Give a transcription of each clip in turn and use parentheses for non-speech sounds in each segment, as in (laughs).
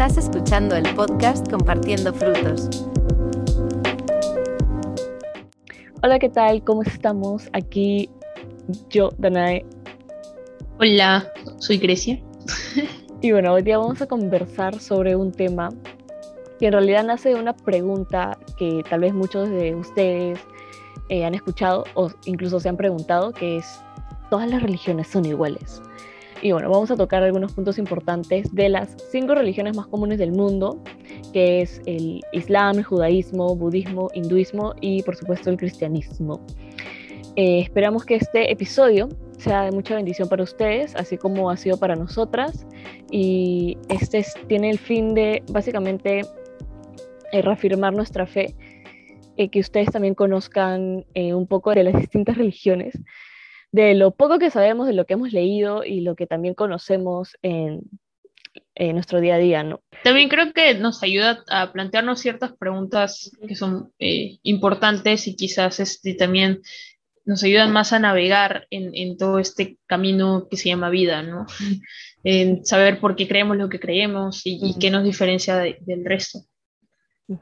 Estás escuchando el podcast Compartiendo Frutos. Hola, ¿qué tal? ¿Cómo estamos? Aquí yo, Danae. Hola, soy Grecia. Y bueno, hoy día vamos a conversar sobre un tema que en realidad nace de una pregunta que tal vez muchos de ustedes eh, han escuchado o incluso se han preguntado, que es, ¿todas las religiones son iguales? Y bueno, vamos a tocar algunos puntos importantes de las cinco religiones más comunes del mundo, que es el Islam, el judaísmo, budismo, hinduismo y por supuesto el cristianismo. Eh, esperamos que este episodio sea de mucha bendición para ustedes, así como ha sido para nosotras. Y este tiene el fin de básicamente eh, reafirmar nuestra fe, eh, que ustedes también conozcan un poco de las distintas religiones de lo poco que sabemos, de lo que hemos leído y lo que también conocemos en, nuestro día a día, ¿no? También creo que nos ayuda a plantearnos ciertas preguntas que son eh, importantes y quizás este, también nos ayudan más a navegar en, todo este camino que se llama vida, ¿no? (laughs) En saber por qué creemos lo que creemos y, qué nos diferencia del resto.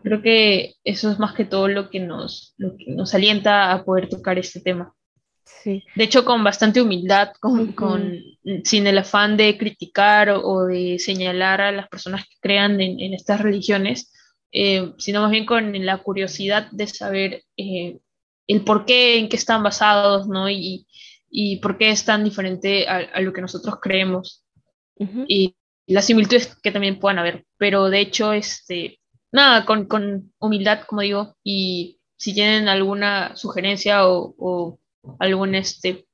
Creo que eso es más que todo lo que nos, lo que nos alienta a poder tocar este tema. De hecho, con bastante humildad, con, sin el afán de criticar o, de señalar a las personas que crean en, estas religiones, eh, sino más bien con la curiosidad de saber eh, el por qué, en qué están basados, ¿no? Y, y por qué es tan diferente a, lo que nosotros creemos. Y las similitudes que también puedan haber. Pero de hecho, este, nada, con, con humildad, como digo, y si tienen alguna sugerencia o alguna este,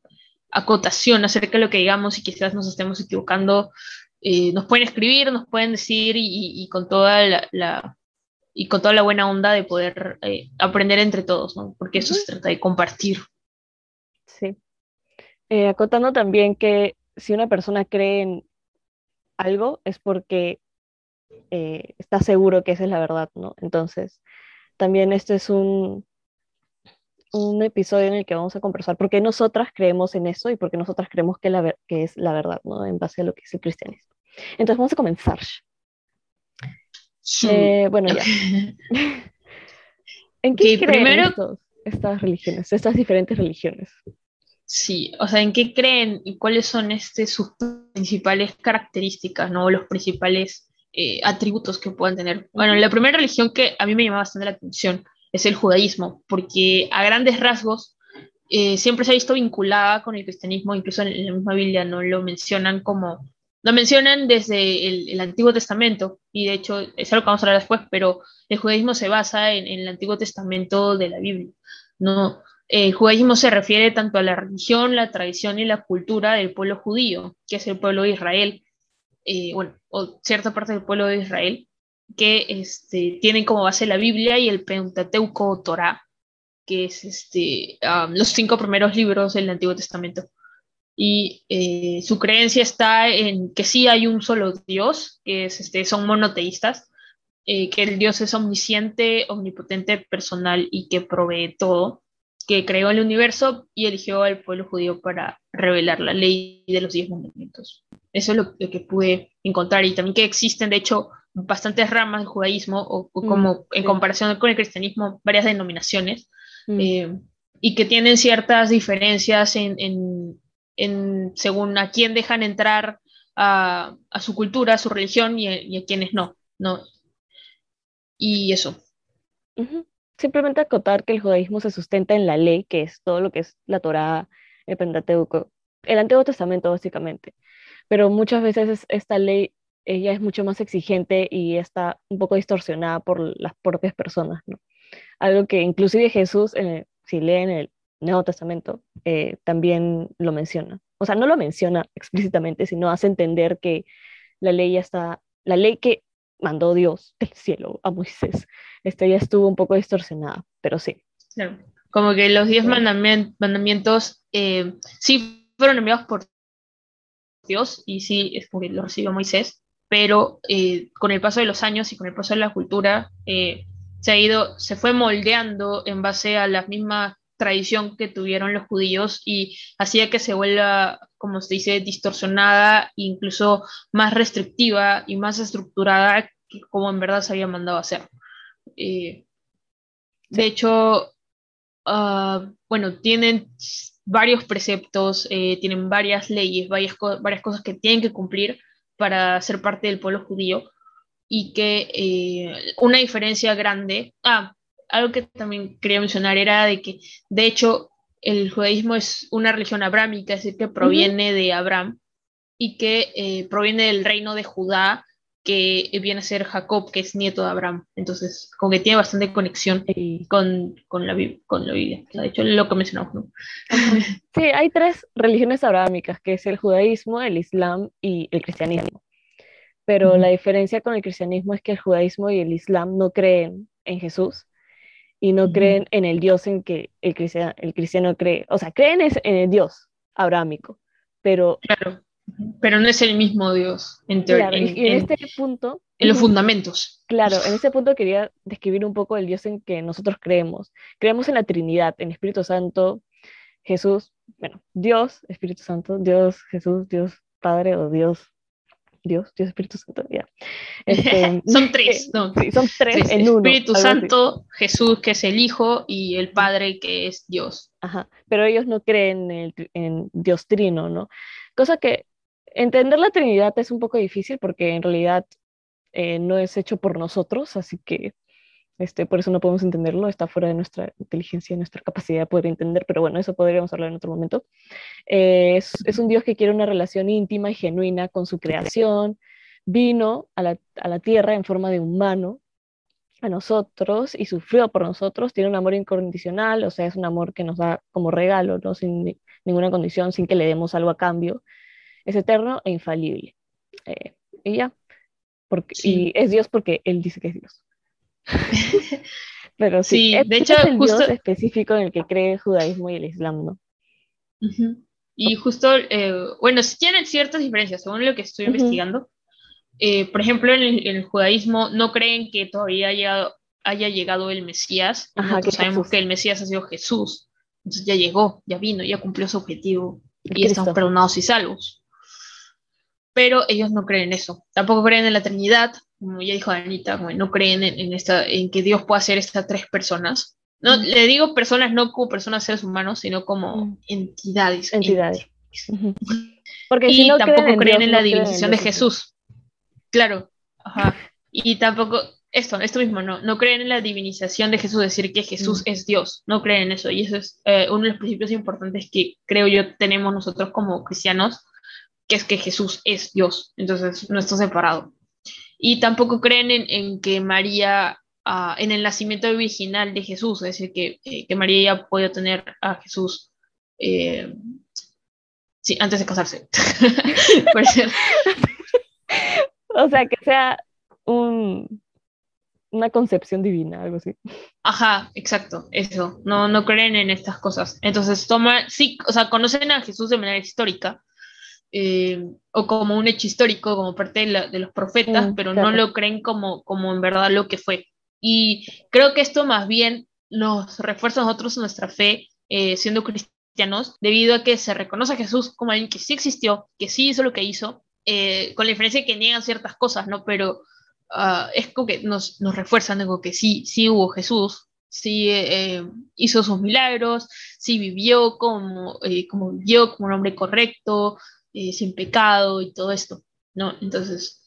acotación acerca de lo que digamos y quizás nos estemos equivocando, eh, nos pueden escribir, nos pueden decir y, con toda la, y con toda la buena onda de poder eh, aprender entre todos, ¿no? Porque eso se trata de compartir. Sí. Eh, acotando también que si una persona cree en algo es porque está seguro que esa es la verdad, ¿no? Entonces, también esto es un, un episodio en el que vamos a conversar por qué nosotras creemos en eso y por qué nosotras creemos que, la, que es la verdad, ¿no? En base a lo que es el cristianismo. Entonces vamos a comenzar. Eh, bueno, ya. (laughs) ¿En qué creen primero... estas religiones, estas diferentes religiones? Sí, o sea, ¿en qué creen y cuáles son este, sus principales características, ¿no? Los principales eh, atributos que puedan tener. Bueno, la primera religión que a mí me llama bastante la atención es el judaísmo, porque a grandes rasgos eh, siempre se ha visto vinculada con el cristianismo, incluso en la misma Biblia no lo mencionan como, lo mencionan desde el, Antiguo Testamento, y de hecho es algo que vamos a hablar después, pero el judaísmo se basa en, el Antiguo Testamento de la Biblia, ¿no? El judaísmo se refiere tanto a la religión, la tradición y la cultura del pueblo judío, que es el pueblo de Israel, eh, bueno, o cierta parte del pueblo de Israel, que este, tienen como base la Biblia y el Pentateuco Torah, que es este, los cinco primeros libros del Antiguo Testamento. Y eh, su creencia está en que sí hay un solo Dios, que es, este, son monoteístas, eh, que el Dios es omnisciente, omnipotente, personal y que provee todo, que creó el universo y eligió al pueblo judío para revelar la ley de los diez mandamientos. Eso es lo, lo que pude encontrar y también que existen, de hecho, bastantes ramas del judaísmo, o, mm, como en comparación con el cristianismo, varias denominaciones, mm. eh, y que tienen ciertas diferencias en, en, según a quién dejan entrar a, a su cultura, a su religión, y a, quienes no, no. Y eso. Simplemente acotar que el judaísmo se sustenta en la ley, que es todo lo que es la Torá, el Pentateuco, el Antiguo Testamento básicamente. Pero muchas veces esta ley ella es mucho más exigente y está un poco distorsionada por las propias personas, ¿no? Algo que inclusive Jesús, eh, si leen el Nuevo Testamento, eh, también lo menciona. O sea, no lo menciona (laughs) explícitamente, sino hace entender que la ley ya está, la ley que mandó Dios del cielo a Moisés, esta ya estuvo un poco distorsionada, pero sí. Como que los diez mandamientos eh, sí fueron enviados por Dios y sí es porque lo recibió Moisés, pero eh, con el paso de los años y con el paso de la cultura eh, se ha ido, se fue moldeando en base a las mismas tradición que tuvieron los judíos y hacía que se vuelva, como se dice, distorsionada, incluso más restrictiva y más estructurada que como en verdad se había mandado a hacer. Eh, de hecho, ah, bueno, tienen varios preceptos, eh, tienen varias leyes, varias, varias cosas que tienen que cumplir para ser parte del pueblo judío y que eh, una diferencia grande, ah, algo que también quería mencionar era de que, de hecho, el judaísmo es una religión abrámica, es decir, que proviene de Abraham y que eh, proviene del reino de Judá, que viene a ser Jacob, que es nieto de Abraham. Entonces, como que tiene bastante conexión con, con, la, con la Biblia. de hecho, lo que mencionamos. ¿no? (laughs) Sí, hay tres religiones abrámicas, que es el judaísmo, el islam y el cristianismo. Pero la diferencia con el cristianismo es que el judaísmo y el islam no creen en Jesús y no creen en el Dios en que el cristiano, el cristiano cree. O sea, creen en el Dios abrámico, pero... Claro pero no es el mismo Dios en teoría. y en, este punto... En los fundamentos. Claro, en este punto quería describir un poco el Dios en que nosotros creemos. Creemos en la Trinidad, en Espíritu Santo, Jesús, bueno, Dios, Espíritu Santo, Dios, Jesús, Dios Padre o Dios, Dios, Dios, Espíritu Santo, ya. Este, (laughs) son tres, no. Sí, son tres en uno. Espíritu Santo, Jesús, que es el Hijo, y el Padre, que es Dios. Ajá, pero ellos no creen en, en Dios Trino, ¿no? Cosa que Entender la Trinidad es un poco difícil porque en realidad eh, no es hecho por nosotros, así que este, por eso no podemos entenderlo, está fuera de nuestra inteligencia, nuestra capacidad de poder entender, pero bueno, eso podríamos hablar en otro momento. Eh, es, es, un Dios que quiere una relación íntima y genuina con su creación, vino a la, a la tierra en forma de humano a nosotros y sufrió por nosotros, tiene un amor incondicional, o sea, es un amor que nos da como regalo, ¿no? sin ninguna condición, sin que le demos algo a cambio es eterno e infalible. Eh, y ya, porque, y es Dios porque Él dice que es Dios. (laughs) Pero sí, de hecho, es el justo... Dios específico en el que cree el judaísmo y el islam, ¿no? Y justo, eh, bueno, sí tienen ciertas diferencias, según lo que estoy investigando. Eh, por ejemplo, en el, judaísmo no creen que todavía haya, haya llegado el Mesías. Nosotros sabemos que el Mesías ha sido Jesús. Entonces ya llegó, ya vino, ya cumplió su objetivo. y estamos perdonados y salvos pero ellos no creen en eso. Tampoco creen en la Trinidad, como ya dijo Anita, no creen en, esta, en que Dios pueda ser estas tres personas. No, Le digo personas no como personas seres humanos, sino como entidades. Entidades. (laughs) Porque y tampoco creen, en, la divinización de Jesús. Claro. Ajá. Y tampoco, esto, esto mismo, no, no creen en la divinización de Jesús, decir que Jesús es Dios, no creen en eso. Y eso es eh, uno de los principios importantes que creo yo tenemos nosotros como cristianos, que es que Jesús es Dios, entonces no está separado. Y tampoco creen en, que María, ah, en el nacimiento original de Jesús, es decir, que, eh, que María ya puede tener a Jesús eh, sí, antes de casarse. (laughs) o sea, que sea un, una concepción divina, algo así. Ajá, exacto, eso. No, no creen en estas cosas. Entonces, toma, sí, o sea, conocen a Jesús de manera histórica, eh, o como un hecho histórico, como parte de, los profetas, mm, pero no lo creen como, como en verdad lo que fue. Y creo que esto más bien nos refuerza a nosotros nuestra fe eh, siendo cristianos, debido a que se reconoce a Jesús como alguien que sí existió, que sí hizo lo que hizo, eh, con la diferencia de que niegan ciertas cosas, ¿no? Pero uh, es como que nos, nos refuerzan, digo, que sí, sí hubo Jesús, sí hizo sus milagros, sí vivió como, como vivió como un hombre correcto, eh, sin pecado y todo esto, ¿no? Entonces,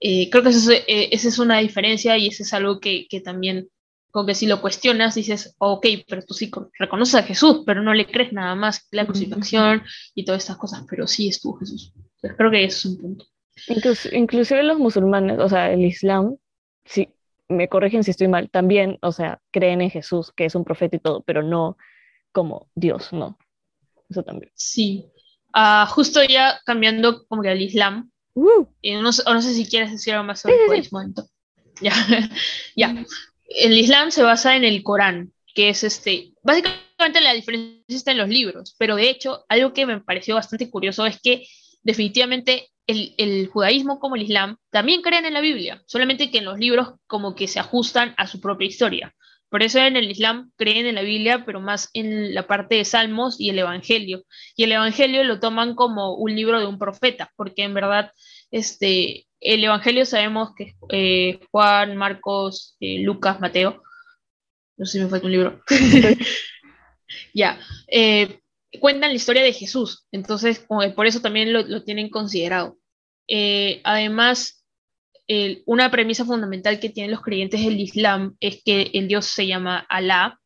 eh, creo que eso, eh, esa es una diferencia y eso es algo que, que, también, con que si lo cuestionas, dices, ok, pero tú sí reconoces a Jesús, pero no le crees nada más la crucifixión y todas estas cosas, pero sí estuvo Jesús. Entonces, creo que ese es un punto. inclusive los musulmanes, o sea, el Islam, sí, me corrigen si estoy mal, también, o sea, creen en Jesús, que es un profeta y todo, pero no como Dios, no. Eso también. Sí, Ah, justo ya cambiando como que al Islam. Uh. no, sé si quieres decir algo más sobre el momento. Ya, (laughs) ya. El Islam se basa en el Corán, que es este. Básicamente la diferencia está en los libros, pero de hecho, algo que me pareció bastante curioso es que definitivamente el, el, judaísmo como el Islam también creen en la Biblia, solamente que en los libros como que se ajustan a su propia historia. Por eso en el Islam creen en la Biblia, pero más en la parte de Salmos y el Evangelio. Y el Evangelio lo toman como un libro de un profeta, porque en verdad este, el Evangelio sabemos que eh, Juan, Marcos, eh, Lucas, Mateo, no sé si me falta un libro, (laughs) ya, eh, cuentan la historia de Jesús, entonces por eso también lo, tienen considerado. además, una premisa fundamental que tienen los creyentes del Islam es que el Dios se llama Alá,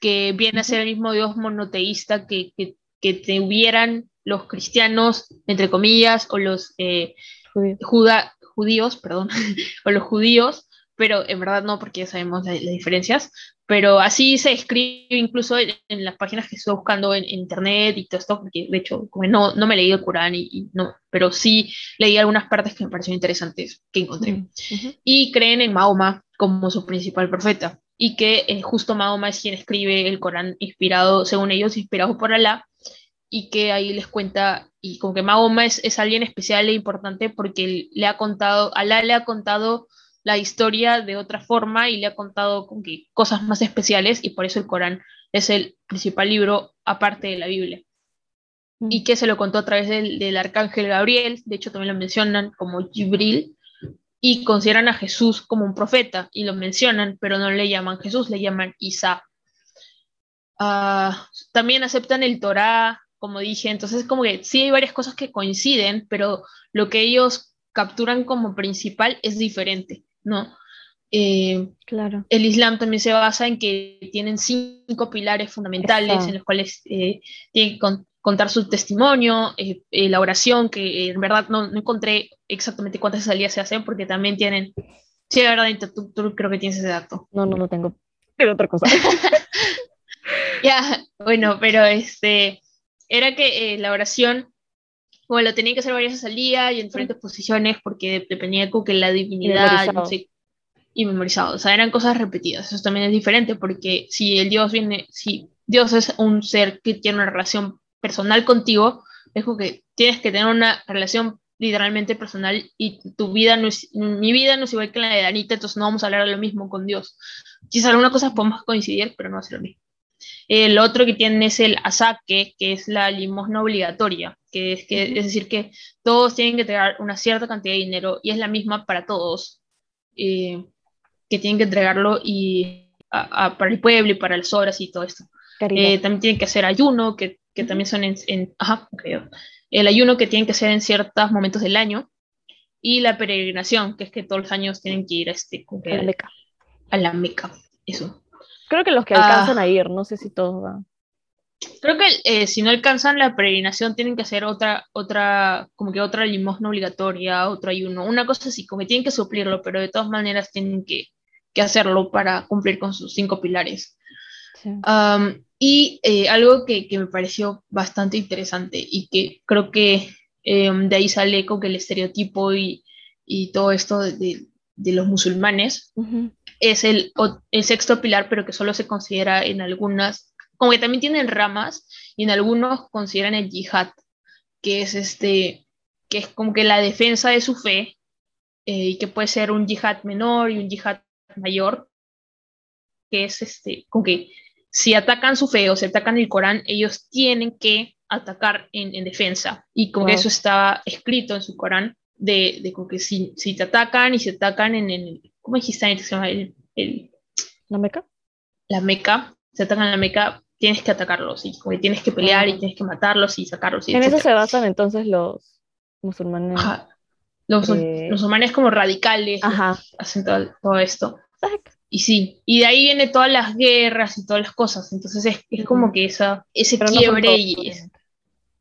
que viene a ser el mismo Dios monoteísta que, que, que tuvieran los cristianos, entre comillas, o los judíos, perdón, (laughs) o los judíos, pero en verdad no, porque ya sabemos las, diferencias, pero así se escribe incluso en, las páginas que estoy buscando en, internet y todo esto, porque de hecho no, no me he leído el Corán y, no, pero sí leí algunas partes que me parecieron interesantes que encontré. Y creen en Mahoma como su principal profeta y que eh, justo Mahoma es quien escribe el Corán inspirado, según ellos, inspirado por Alá, y que ahí les cuenta, y como que Mahoma es, es alguien especial e importante porque le ha contado, Alá le ha contado la historia de otra forma y le ha contado como que cosas más especiales y por eso el Corán es el principal libro aparte de la Biblia. Mm. Y que se lo contó a través del, del, arcángel Gabriel, de hecho también lo mencionan como Jibril, y consideran a Jesús como un profeta y lo mencionan, pero no le llaman Jesús, le llaman Isa. Ah, también aceptan el Torá, como dije, entonces como que sí hay varias cosas que coinciden, pero lo que ellos capturan como principal es diferente, ¿no? Eh, claro. El Islam también se basa en que tienen cinco pilares fundamentales en los cuales eh, tienen que contar su testimonio, eh, la oración, que en verdad no, encontré exactamente cuántas salías se hacen, porque también tienen, sí, la verdad, tú, creo que tienes ese dato. No, no lo tengo. Pero otra cosa. (laughs) ya, bueno, pero este, era que eh, la oración, como lo tenía que hacer varias veces al día y en diferentes posiciones, porque dependía de que la divinidad, y memorizado. O sea, eran cosas repetidas. Eso también es diferente, porque si el Dios viene, si Dios es un ser que tiene una relación personal contigo, es como que tienes que tener una relación literalmente personal y tu vida no es, mi vida no es igual que la de Danita, entonces no vamos a hablar de lo mismo con Dios. Quizás algunas cosas podemos coincidir, pero no va a ser lo mismo. El otro que tienen es el asaque, que es la limosna obligatoria, que es, que, es decir, que todos tienen que entregar una cierta cantidad de dinero y es la misma para todos, eh, que tienen que entregarlo y para el pueblo y para las obras y todo esto. Eh, también tienen que hacer ayuno, que, que también son en, ajá, creo. El ayuno que tienen que hacer en ciertos momentos del año y la peregrinación, que es que todos los años tienen que ir a, este, a la Meca. A la Meca, eso. Creo que los que alcanzan ah. a ir, no sé si todos van. Creo que eh, si no alcanzan la peregrinación tienen que hacer otra, otra, como que otra limosna obligatoria, otro ayuno, una cosa así, como que tienen que suplirlo, pero de todas maneras tienen que, que hacerlo para cumplir con sus cinco pilares. y eh, algo que, que, me pareció bastante interesante y que creo que em, de ahí sale con que el estereotipo y, y todo esto de, de los musulmanes, es el, el, sexto pilar, pero que solo se considera en algunas, como que también tienen ramas, y en algunos consideran el yihad, que es este, que es como que la defensa de su fe, eh, y que puede ser un yihad menor y un yihad mayor, que es este, como que si atacan su fe o si atacan el Corán, ellos tienen que atacar en, en defensa, y como que eso está escrito en su Corán, de, de como que si, si, te atacan y se atacan en el, ¿cómo dijiste antes? El, el, ¿La meca? La meca, se atacan en la meca, tienes que atacarlos, y como que tienes que pelear y tienes que matarlos y sacarlos. en eso se basan entonces los musulmanes. Los, eh, los, musulmanes como radicales Ajá. hacen todo, todo esto. Y sí, y de ahí viene todas las guerras y todas las cosas, entonces es, es como que esa, ese quiebre y...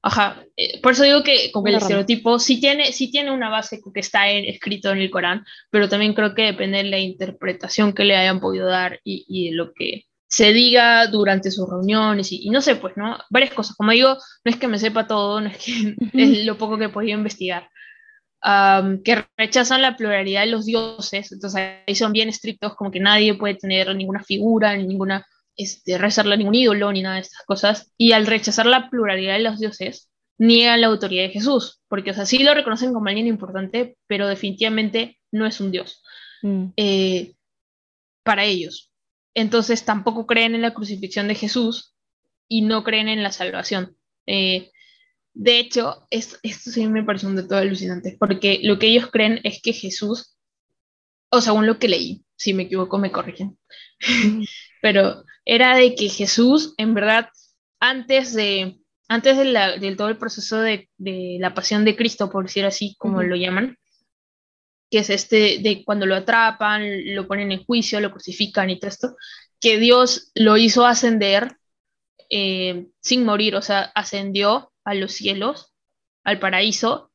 Ajá, eh, por eso digo que como el estereotipo sí tiene, sí tiene una base que está escrito en el Corán, pero también creo que depende de la interpretación que le hayan podido dar y, y de lo que se diga durante sus reuniones y, no sé, pues, ¿no? Varias cosas. Como digo, no es que me sepa todo, no es que (laughs) es lo poco que he podido investigar. que rechazan la pluralidad de los dioses, entonces ahí son bien estrictos, como que nadie puede tener ninguna figura, ni ninguna este, rezarle a ningún ídolo ni nada de estas cosas. Y al rechazar la pluralidad de los dioses, niegan la autoridad de Jesús, porque o sea, sí lo reconocen como alguien importante, pero definitivamente no es un dios mm. eh, para ellos. entonces tampoco creen en la crucifixión de Jesús y no creen en la salvación. Eh, de hecho, esto, sí me parece un todo alucinante, porque lo que ellos creen es que Jesús, o según lo que leí, si me equivoco me corrigen, (laughs) pero era de que Jesús, en verdad, antes de, antes de, todo el proceso de, la pasión de Cristo, por decir así, como lo llaman, que es este de cuando lo atrapan, lo ponen en juicio, lo crucifican y todo esto, que Dios lo hizo ascender eh, sin morir, o sea, ascendió a los cielos, al paraíso,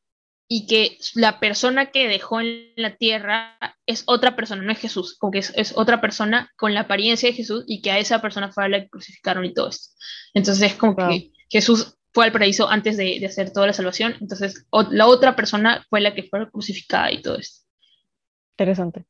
y que la persona que dejó en la tierra es otra persona, no es Jesús, como que es, otra persona con la apariencia de Jesús y que a esa persona fue a la que crucificaron y todo esto. Entonces es como que Jesús fue al paraíso antes de, hacer toda la salvación, entonces la otra persona fue la que fue crucificada y todo esto. Interesante.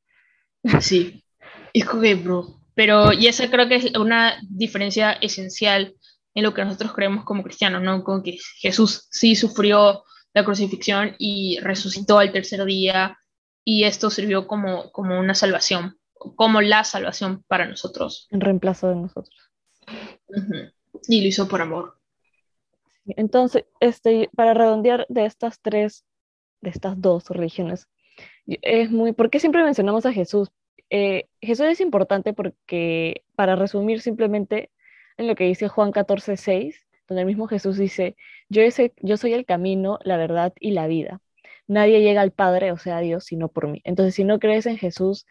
Sí, es como que, bro, pero y esa creo que es una diferencia esencial en lo que nosotros creemos como cristianos, ¿no? Con que Jesús sí sufrió la crucifixión y resucitó al tercer día y esto sirvió como, como una salvación, como la salvación para nosotros. En reemplazo de nosotros. Y lo hizo por amor. Entonces, este, para redondear de estas tres, de estas dos religiones, es muy, ¿por qué siempre mencionamos a Jesús? Eh, Jesús es importante porque, para resumir simplemente, en lo que dice Juan 14, 6, donde el mismo Jesús dice, yo, yo soy el camino, la verdad y la vida. Nadie llega al Padre, o sea, a Dios, sino por mí. Entonces, si no crees en Jesús,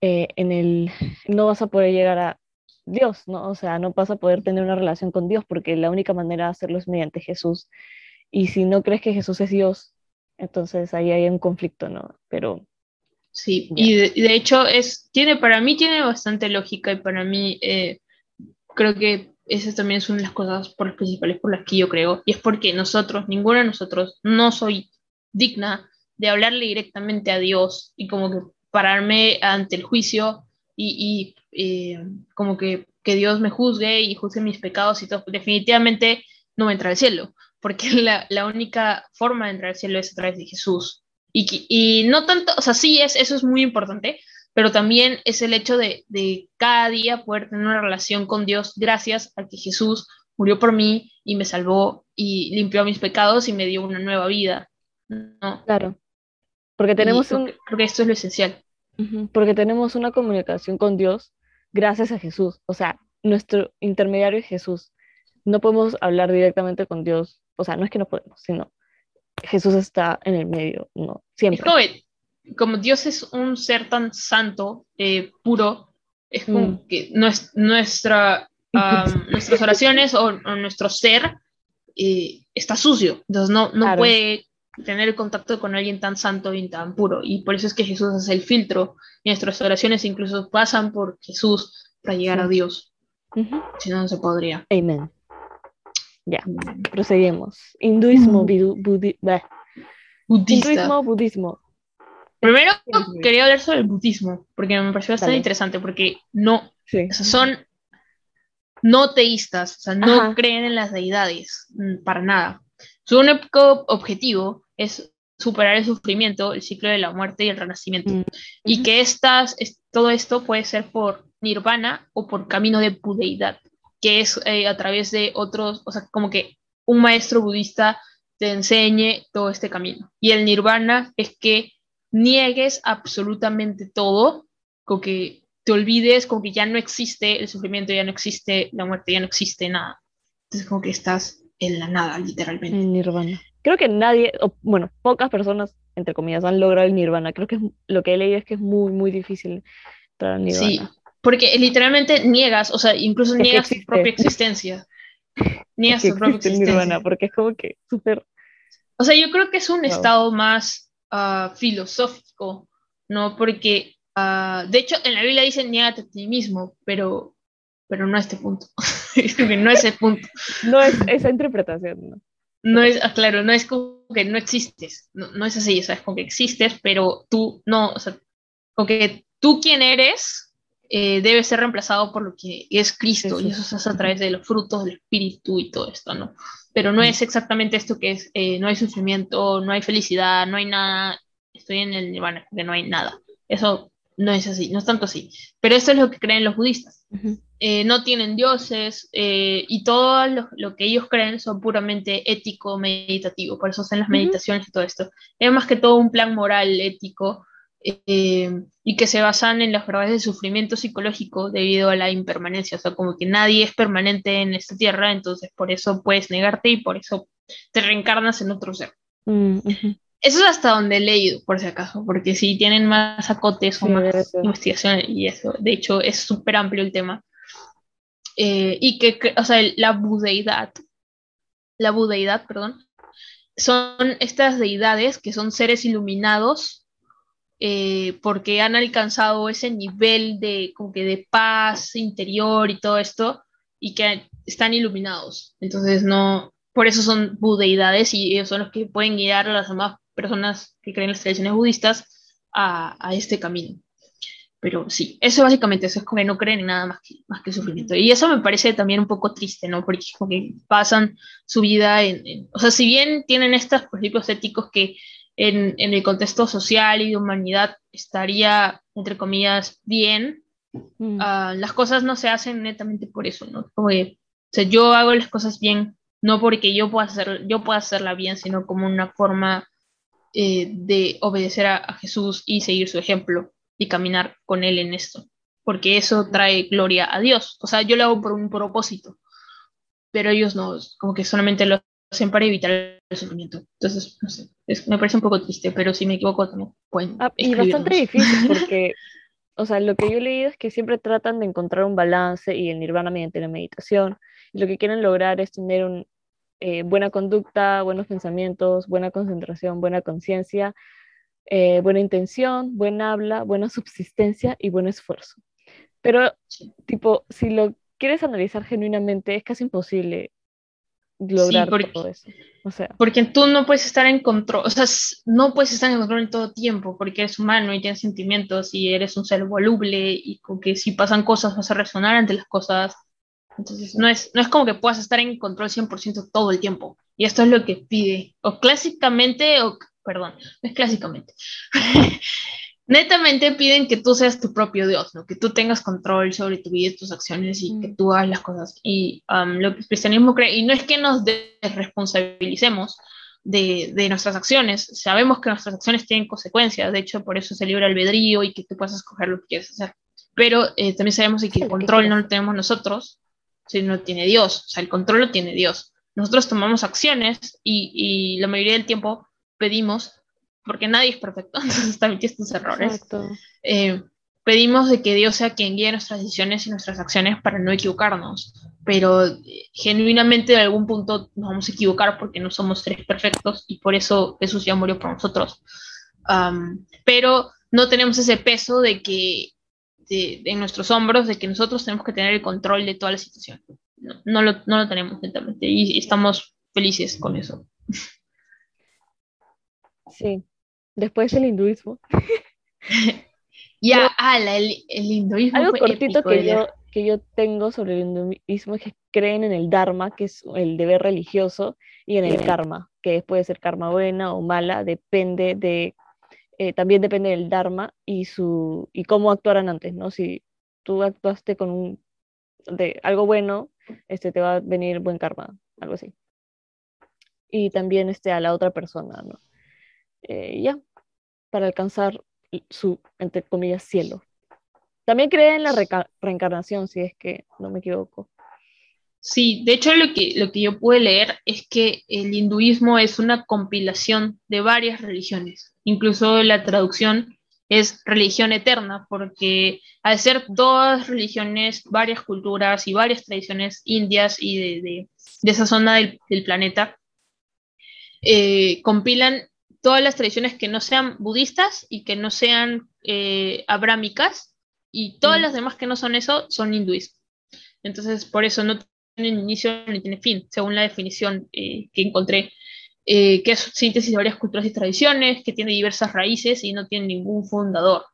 eh, en el, no vas a poder llegar a Dios, ¿no? O sea, no vas a poder tener una relación con Dios porque la única manera de hacerlo es mediante Jesús. Y si no crees que Jesús es Dios, entonces ahí hay un conflicto, ¿no? Pero... Sí, y de, hecho es, tiene, para mí tiene bastante lógica y para mí eh, creo que esas también son las cosas por las principales por las que yo creo, y es porque nosotros, ninguno de nosotros, no soy digna de hablarle directamente a Dios y como que pararme ante el juicio y, eh, como que, que, Dios me juzgue y juzgue mis pecados y todo. Definitivamente no me entra al cielo, porque (laughs) la, la, única forma de entrar al cielo es a través de Jesús. Y, y no tanto, o sea, sí, es, eso es muy importante, pero también es el hecho de, cada día poder tener una relación con Dios gracias a que Jesús murió por mí y me salvó y limpió mis pecados y me dio una nueva vida. ¿no? Claro. Porque tenemos un... Creo que esto es lo esencial. Porque tenemos una comunicación con Dios gracias a Jesús. O sea, nuestro intermediario es Jesús. No podemos hablar directamente con Dios. O sea, no es que no podemos, sino Jesús está en el medio, no, siempre como Dios es un ser tan santo, eh, puro, es como mm. que nuestra, (laughs) nuestras oraciones o, nuestro ser eh, está sucio, entonces no, no puede tener contacto con alguien tan santo y tan puro. Y por eso es que Jesús hace el filtro. Y nuestras oraciones incluso pasan por Jesús para llegar a Dios. Si no, no se podría. Amén. Ya, proseguimos. Hinduismo, mm. budismo. Hinduismo, budismo. Primero quería hablar sobre el budismo, porque me pareció bastante interesante, porque no, son no teístas, o sea, no creen en las deidades, mm, para nada. Su único objetivo es superar el sufrimiento, el ciclo de la muerte y el renacimiento. Mm, y que estas, todo esto puede ser por nirvana o por camino de budeidad, que es eh, a través de otros, o sea, como que un maestro budista te enseñe todo este camino. Y el nirvana es que niegues absolutamente todo, con que te olvides, con que ya no existe el sufrimiento, ya no existe la muerte, ya no existe nada. Entonces como que estás en la nada, literalmente. En nirvana. Creo que nadie, o, bueno, pocas personas, entre comillas, han logrado el nirvana. Creo que lo que he leído es que es muy, muy difícil entrar al nirvana. Sí, porque literalmente niegas, o sea, incluso niegas tu propia existencia. Niegas tu propia existencia. Nirvana, porque es como que súper... O sea, yo creo que es un estado más Ah, filosófico, ¿no? Porque, uh, de hecho, en la Biblia dicen niégate a ti mismo, pero, pero no a este punto. (laughs) no es ese punto. No es esa interpretación, ¿no? No es, ah, claro, no es como que no existes, no, no es así, o sea, es como que existes, pero tú no, o sea, como que tú quien eres eh, debe ser reemplazado por lo que es Cristo, y eso se hace a través de los frutos del Espíritu y todo esto, ¿no? pero no es exactamente esto que es, eh, no hay sufrimiento, no hay felicidad, no hay nada, estoy en el nirvana, que no hay nada. Eso no es así, no es tanto así. Pero eso es lo que creen los budistas. Eh, no tienen dioses y todo lo, que ellos creen son puramente ético, meditativo, por eso hacen las meditaciones y todo esto. Es más que todo un plan moral, ético, eh, y que se basan en las pruebas de sufrimiento psicológico debido a la impermanencia, o sea, como que nadie es permanente en esta tierra, entonces por eso puedes negarte y por eso te reencarnas en otro ser. Mm, eso es hasta donde he leído, por si acaso, porque si tienen más acotes o más investigación y eso, de hecho es súper amplio el tema. Eh, y que, o sea, la budeidad, la budeidad, perdón, son estas deidades que son seres iluminados eh, porque han alcanzado ese nivel de, como que de paz interior y todo esto, y que están iluminados. Entonces, no, por eso son budeidades y ellos son los que pueden guiar a las demás personas que creen en las tradiciones budistas a, a este camino. Pero sí, eso básicamente, eso es como que no creen en nada más que, más que sufrimiento. Y eso me parece también un poco triste, ¿no? Porque como que pasan su vida en, O sea, si bien tienen estos principios éticos que en, en, el contexto social y de humanidad estaría, entre comillas, bien, mm. ah, las cosas no se hacen netamente por eso, ¿no? Como que, o sea, yo hago las cosas bien, no porque yo pueda, hacer, yo pueda hacerla bien, sino como una forma eh, de obedecer a, Jesús y seguir su ejemplo y caminar con Él en esto, porque eso trae gloria a Dios. O sea, yo lo hago por un propósito, pero ellos no, como que solamente lo hacen para evitar el sufrimiento. Entonces, no sé, me parece un poco triste, pero si me equivoco también pueden. Ah, y bastante difícil (laughs) porque, o sea, lo que yo he leído es que siempre tratan de encontrar un balance y el nirvana mediante la meditación. Y lo que quieren lograr es tener un, eh, buena conducta, buenos pensamientos, buena concentración, buena conciencia, eh, buena intención, buena habla, buena subsistencia y buen esfuerzo. Pero, tipo, si lo quieres analizar genuinamente, es casi imposible lograr todo eso. O sea. Porque tú no puedes estar en control, o sea, no puedes estar en control en todo tiempo, porque eres humano y tienes sentimientos y eres un ser voluble y con que si pasan cosas vas a resonar ante las cosas entonces, no es, no es como que puedas estar en control 100% todo el tiempo. Y esto es lo que pide. O clásicamente, o, perdón, no es clásicamente. (laughs) Netamente piden que tú seas tu propio Dios, ¿no? que tú tengas control sobre tu vida y tus acciones y que mm. tú hagas las cosas. Y um, lo que el cristianismo cree, y no es que nos desresponsabilicemos de, de, nuestras acciones, sabemos que nuestras acciones tienen consecuencias, de hecho por eso es el libre albedrío y que tú puedas escoger lo que quieres hacer. Pero eh, también sabemos que el control no lo tenemos nosotros, si no tiene Dios, o sea, el control lo tiene Dios. Nosotros tomamos acciones y, y la mayoría del tiempo pedimos, porque nadie es perfecto, (laughs) entonces también estos errores. Eh, pedimos de que Dios sea quien guíe nuestras decisiones y nuestras acciones para no equivocarnos, pero eh, genuinamente de algún punto nos vamos a equivocar porque no somos seres perfectos y por eso Jesús ya murió por nosotros. pero no tenemos ese peso de que en nuestros hombros de que nosotros tenemos que tener el control de toda la situación. No, lo, no lo, tenemos lentamente y, estamos felices con eso. Sí, después el hinduismo. (laughs) ya, ah, el, hinduismo. Algo cortito que, yo, que yo tengo sobre el hinduismo es que creen en el dharma, que es el deber religioso, y en el karma, que puede ser karma buena o mala, depende de eh, también depende del Dharma y, su, y cómo actuaran antes, ¿no? Si tú actuaste con un, de algo bueno, este, te va a venir buen karma, algo así. Y también este, a la otra persona, ¿no? Eh, ya, para alcanzar su, entre comillas, cielo. También cree en la reencarnación, si es que no me equivoco. Sí, de hecho lo que, lo que yo pude leer es que el hinduismo es una compilación de varias religiones. Incluso la traducción es religión eterna, porque al ser todas religiones, varias culturas y varias tradiciones indias y de, esa zona del, planeta, eh, compilan todas las tradiciones que no sean budistas y que no sean eh, abrámicas, y todas mm. las demás que no son eso son hindúes. Entonces, por eso no tiene inicio ni tiene fin, según la definición eh, que encontré, eh, que es síntesis de varias culturas y tradiciones, que tiene diversas raíces y no tiene ningún fundador.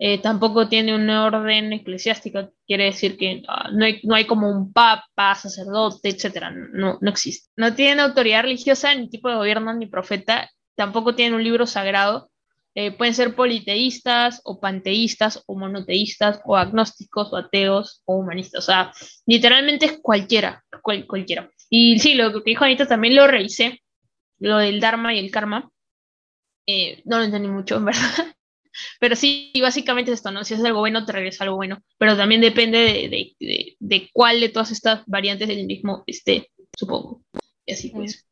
Eh, tampoco tiene un orden eclesiástico, quiere decir que ah, no, hay, no, hay, como un papa, sacerdote, etc. No, no existe. No tiene autoridad religiosa, ni tipo de gobierno, ni profeta. Tampoco tiene un libro sagrado. Eh, pueden ser politeístas o panteístas o monoteístas o agnósticos o ateos o humanistas. O sea, literalmente es cualquiera, cualquiera. Y sí, lo que dijo Anita también lo revisé, lo del Dharma y el Karma. Eh, no lo entendí mucho, en verdad. (laughs) Pero sí, básicamente es esto, ¿no? Si haces algo bueno, te regresa algo bueno. Pero también depende de, de, de, cuál de todas estas variantes del mismo esté, supongo. Y así pues.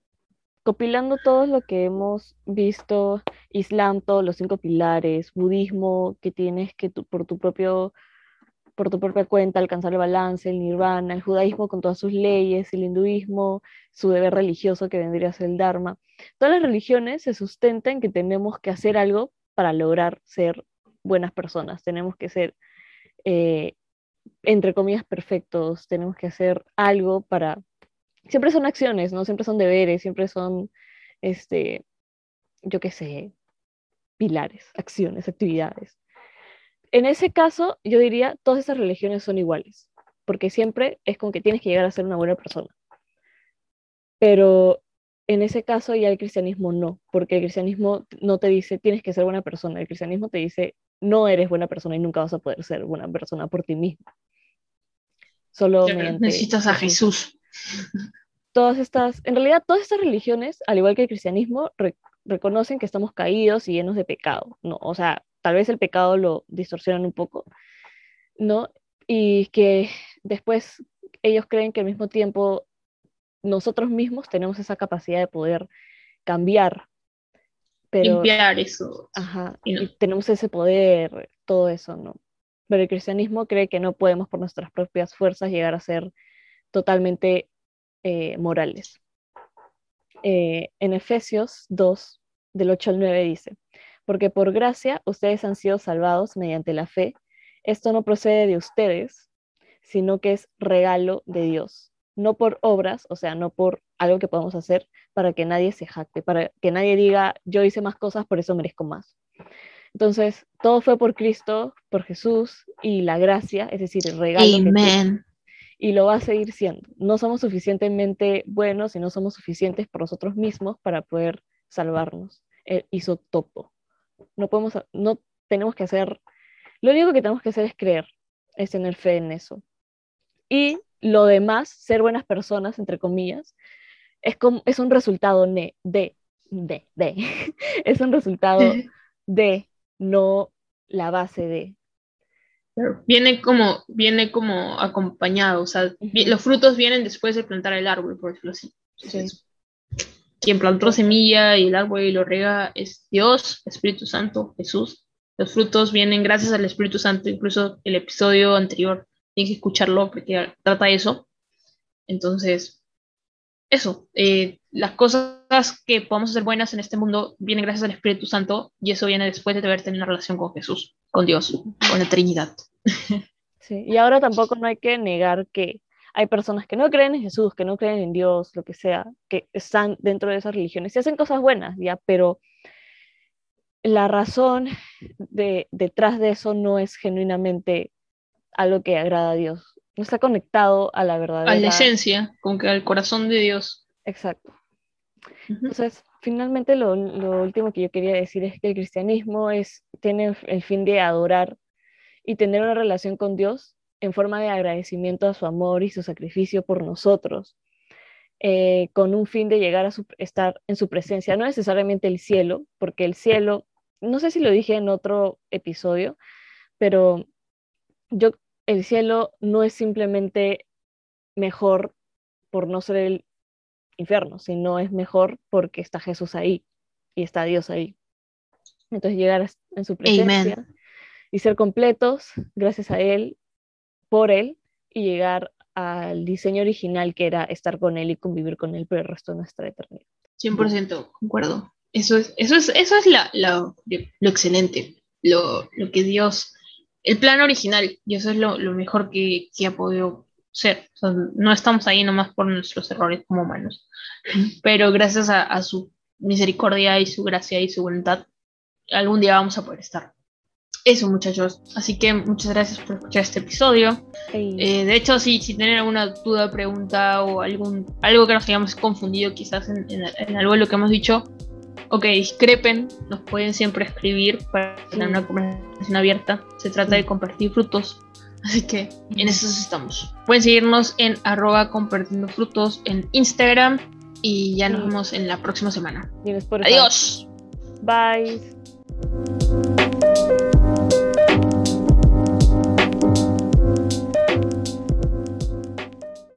Copilando todo lo que hemos visto, Islam, todos los cinco pilares, budismo, que tienes que por tu propio por tu propia cuenta alcanzar el balance, el nirvana, el judaísmo con todas sus leyes, el hinduismo, su deber religioso que vendría a ser el dharma. Todas las religiones se sustentan en que tenemos que hacer algo para lograr ser buenas personas, tenemos que ser, eh, entre comillas, perfectos, tenemos que hacer algo para... Siempre son acciones, ¿no? Siempre son deberes, siempre son, este, yo qué sé, pilares, acciones, actividades. En ese caso, yo diría, todas esas religiones son iguales, porque siempre es con que tienes que llegar a ser una buena persona. Pero en ese caso ya el cristianismo no, porque el cristianismo no te dice tienes que ser buena persona, el cristianismo te dice no eres buena persona y nunca vas a poder ser buena persona por ti mismo. Solo necesitas a Jesús. Todas estas, en realidad todas estas religiones, al igual que el cristianismo, reconocen que estamos caídos y llenos de pecado, ¿no? O sea, tal vez el pecado lo distorsionan un poco, ¿no? Y que después ellos creen que al mismo tiempo nosotros mismos tenemos esa capacidad de poder cambiar. Pero, Limpiar eso. Ajá, y, tenemos ese poder, todo eso, ¿no? Pero el cristianismo cree que no podemos por nuestras propias fuerzas llegar a ser totalmente eh, morales. Eh, en Efesios 2, del 8 al 9 dice, porque por gracia ustedes han sido salvados mediante la fe. Esto no procede de ustedes, sino que es regalo de Dios no por obras, o sea, no por algo que podamos hacer para que nadie se jacte, para que nadie diga, yo hice más cosas, por eso merezco más. Entonces, todo fue por Cristo, por Jesús y la gracia, es decir, el regalo. Amén. Y lo va a seguir siendo. No somos suficientemente buenos y no somos suficientes por nosotros mismos para poder salvarnos. Él hizo topo. No podemos, no tenemos que hacer, lo único que tenemos que hacer es creer, es tener fe en eso. Y lo demás, ser buenas personas, entre comillas, es, como, es un resultado de, de, de, (laughs) es un resultado (laughs) de, no la base de. Viene como, viene como acompañado, o sea, los frutos vienen después de plantar el árbol, por decirlo así. quien plantó semilla y el árbol y lo rega es Dios, Espíritu Santo, Jesús. Los frutos vienen gracias al Espíritu Santo, incluso el episodio anterior que escucharlo porque trata eso. Entonces, eso, eh, las cosas que podemos hacer buenas en este mundo vienen gracias al Espíritu Santo y eso viene después de haber tenido una relación con Jesús, con Dios, con la Trinidad. (laughs) Sí, y ahora tampoco no hay que negar que hay personas que no creen en Jesús, que no creen en Dios, lo que sea, que están dentro de esas religiones y hacen cosas buenas, ya, pero la razón de, detrás de eso no es genuinamente algo que agrada a Dios. No está conectado a la verdad. A la esencia, como que al corazón de Dios. Exacto. Entonces, finalmente lo, último que yo quería decir es que el cristianismo es, tiene el fin de adorar y tener una relación con Dios en forma de agradecimiento a su amor y su sacrificio por nosotros, eh, con un fin de llegar a estar en su presencia, no necesariamente el cielo, porque el cielo, no sé si lo dije en otro episodio, pero yo, el cielo no es simplemente mejor por no ser el infierno, sino es mejor porque está Jesús ahí y está Dios ahí. Entonces llegar en su presencia y ser completos gracias a Él, por Él, y llegar al diseño original que era estar con Él y convivir con Él por el resto de nuestra eternidad. 100% concuerdo. Eso es, eso es, eso es la, lo excelente, lo, lo que Dios el plan original, y eso es lo, mejor que, ha podido ser. no estamos ahí nomás por nuestros errores como humanos, pero gracias a, su misericordia y su gracia y su voluntad, algún día vamos a poder estar. Eso, muchachos. Así que muchas gracias por escuchar este episodio. Eh, de hecho, si, si tienen alguna duda, pregunta o algún, algo que nos hayamos confundido quizás en, en, algo de lo que hemos dicho, o que discrepen, nos pueden siempre escribir para tener una conversación abierta. Se trata de compartir frutos. Así que en eso estamos. Pueden seguirnos en arroba compartiendo frutos en Instagram y ya nos vemos en la próxima semana. Adiós. Bye.